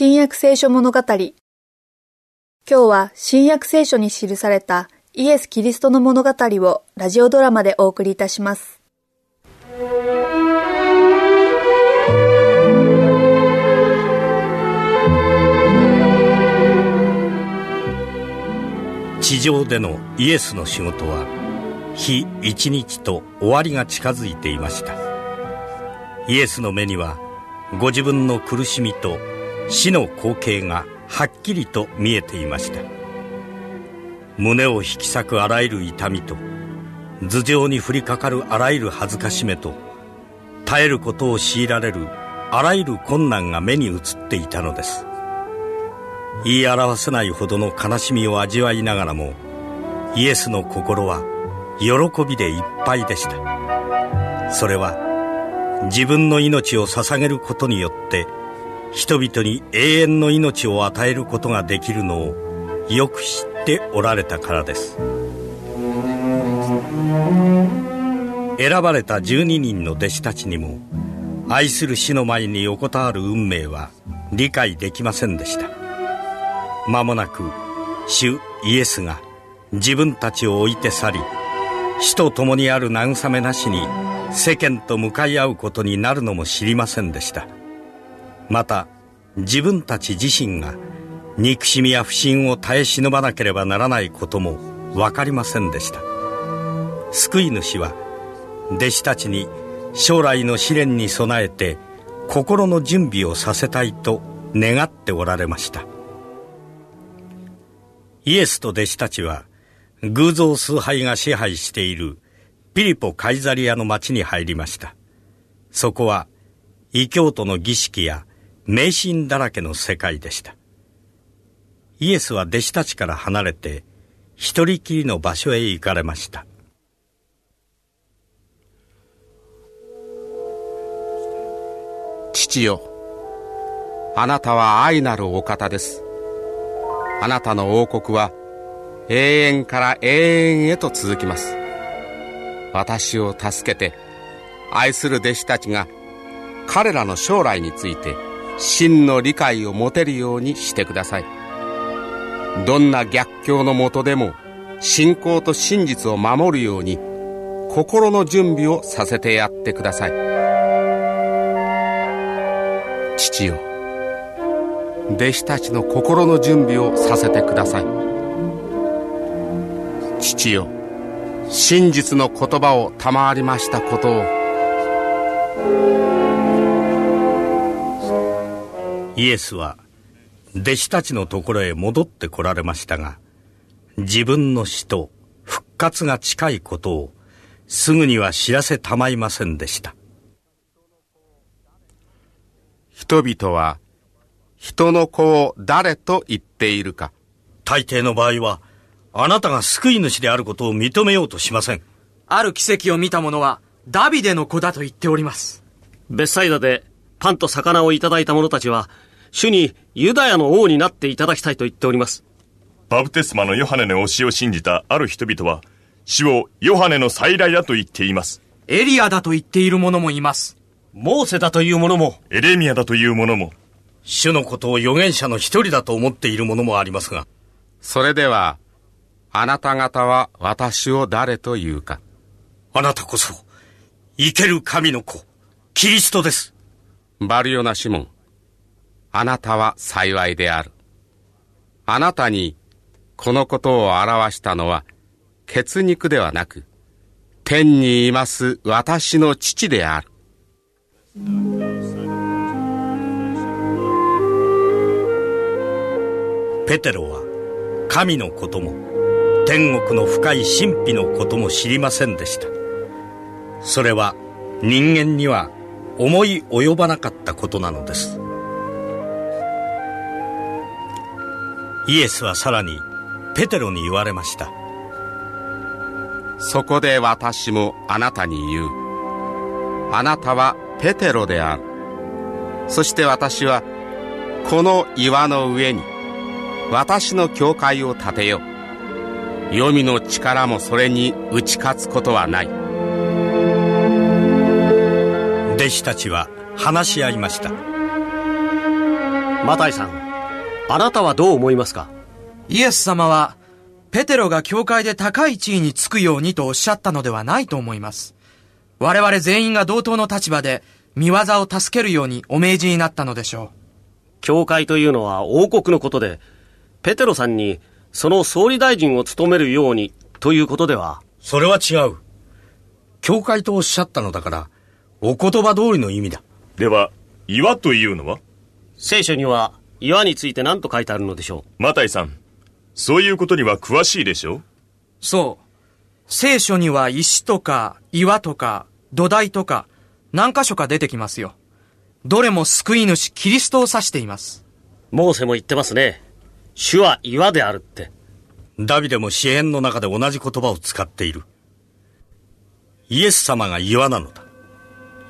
新約聖書物語。今日は新約聖書に記されたイエス・キリストの物語をラジオドラマでお送りいたします。地上でのイエスの仕事は日一日と終わりが近づいていました。イエスの目にはご自分の苦しみと死の光景がはっきりと見えていました。胸を引き裂くあらゆる痛みと頭上に降りかかるあらゆる恥ずかしめと耐えることを強いられるあらゆる困難が目に映っていたのです。言い表せないほどの悲しみを味わいながらもイエスの心は喜びでいっぱいでした。それは自分の命を捧げることによって人々に永遠の命を与えることができるのをよく知っておられたからです。選ばれた12人の弟子たちにも愛する死の前に横たわる運命は理解できませんでした。間もなく主イエスが自分たちを置いて去り死と共にある慰めなしに世間と向かい合うことになるのも知りませんでした。また自分たち自身が憎しみや不信を耐え忍ばなければならないことも分かりませんでした。救い主は弟子たちに将来の試練に備えて心の準備をさせたいと願っておられました。イエスと弟子たちは偶像崇拝が支配しているピリポ・カイザリアの町に入りました。そこは異教徒の儀式や迷信だらけの世界でした。イエスは弟子たちから離れて一人きりの場所へ行かれました。父よあなたは愛なるお方です。あなたの王国は永遠から永遠へと続きます。私を助けて愛する弟子たちが彼らの将来について真の理解を持てるようにしてください。どんな逆境のもとでも信仰と真実を守るように心の準備をさせてやってください。父よ弟子たちの心の準備をさせてください。父よ真実の言葉を賜りましたことをイエスは弟子たちのところへ戻ってこられましたが自分の死と復活が近いことをすぐには知らせたまいませんでした。人々は人の子を誰と言っているか。大抵の場合はあなたが救い主であることを認めようとしません。ある奇跡を見た者はダビデの子だと言っております。ベッサイダでパンと魚をいただいた者たちは主にユダヤの王になっていただきたいと言っております。バプテスマのヨハネの教えを信じたある人々は主をヨハネの再来だと言っています。エリアだと言っている者もいます。モーセだという者もエレミアだという者も主のことを預言者の一人だと思っている者もありますがそれではあなた方は私を誰というか？あなたこそ生ける神の子キリストです。バルヨナ・シモンあなたは幸いである。あなたにこのことを表したのは血肉ではなく天にいます私の父である。ペテロは神のことも天国の深い神秘のことも知りませんでした。それは人間には思い及ばなかったことなのです。イエスはさらにペテロに言われました。そこで私もあなたに言う。あなたはペテロである。そして私はこの岩の上に私の教会を建てよう。黄泉の力もそれに打ち勝つことはない。弟子たちは話し合いました。マタイさん、あなたはどう思いますか？イエス様は、ペテロが教会で高い地位につくようにとおっしゃったのではないと思います。我々全員が同等の立場で、見業を助けるようにお命じになったのでしょう。教会というのは王国のことで、ペテロさんにその総理大臣を務めるようにということでは？それは違う。教会とおっしゃったのだから、お言葉通りの意味だ。では、岩というのは？聖書には岩について何と書いてあるのでしょう？マタイさん、そういうことには詳しいでしょそう。聖書には石とか岩とか土台とか何箇所か出てきますよ。どれも救い主キリストを指しています。モーセも言ってますね。主は岩であるって。ダビデも詩篇の中で同じ言葉を使っている。イエス様が岩なのだ。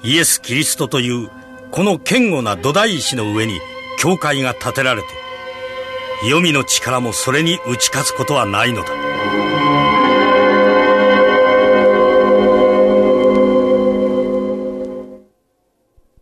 イエス・キリストというこの堅固な土台石の上に教会が建てられて、黄泉の力もそれに打ち勝つことはないのだ。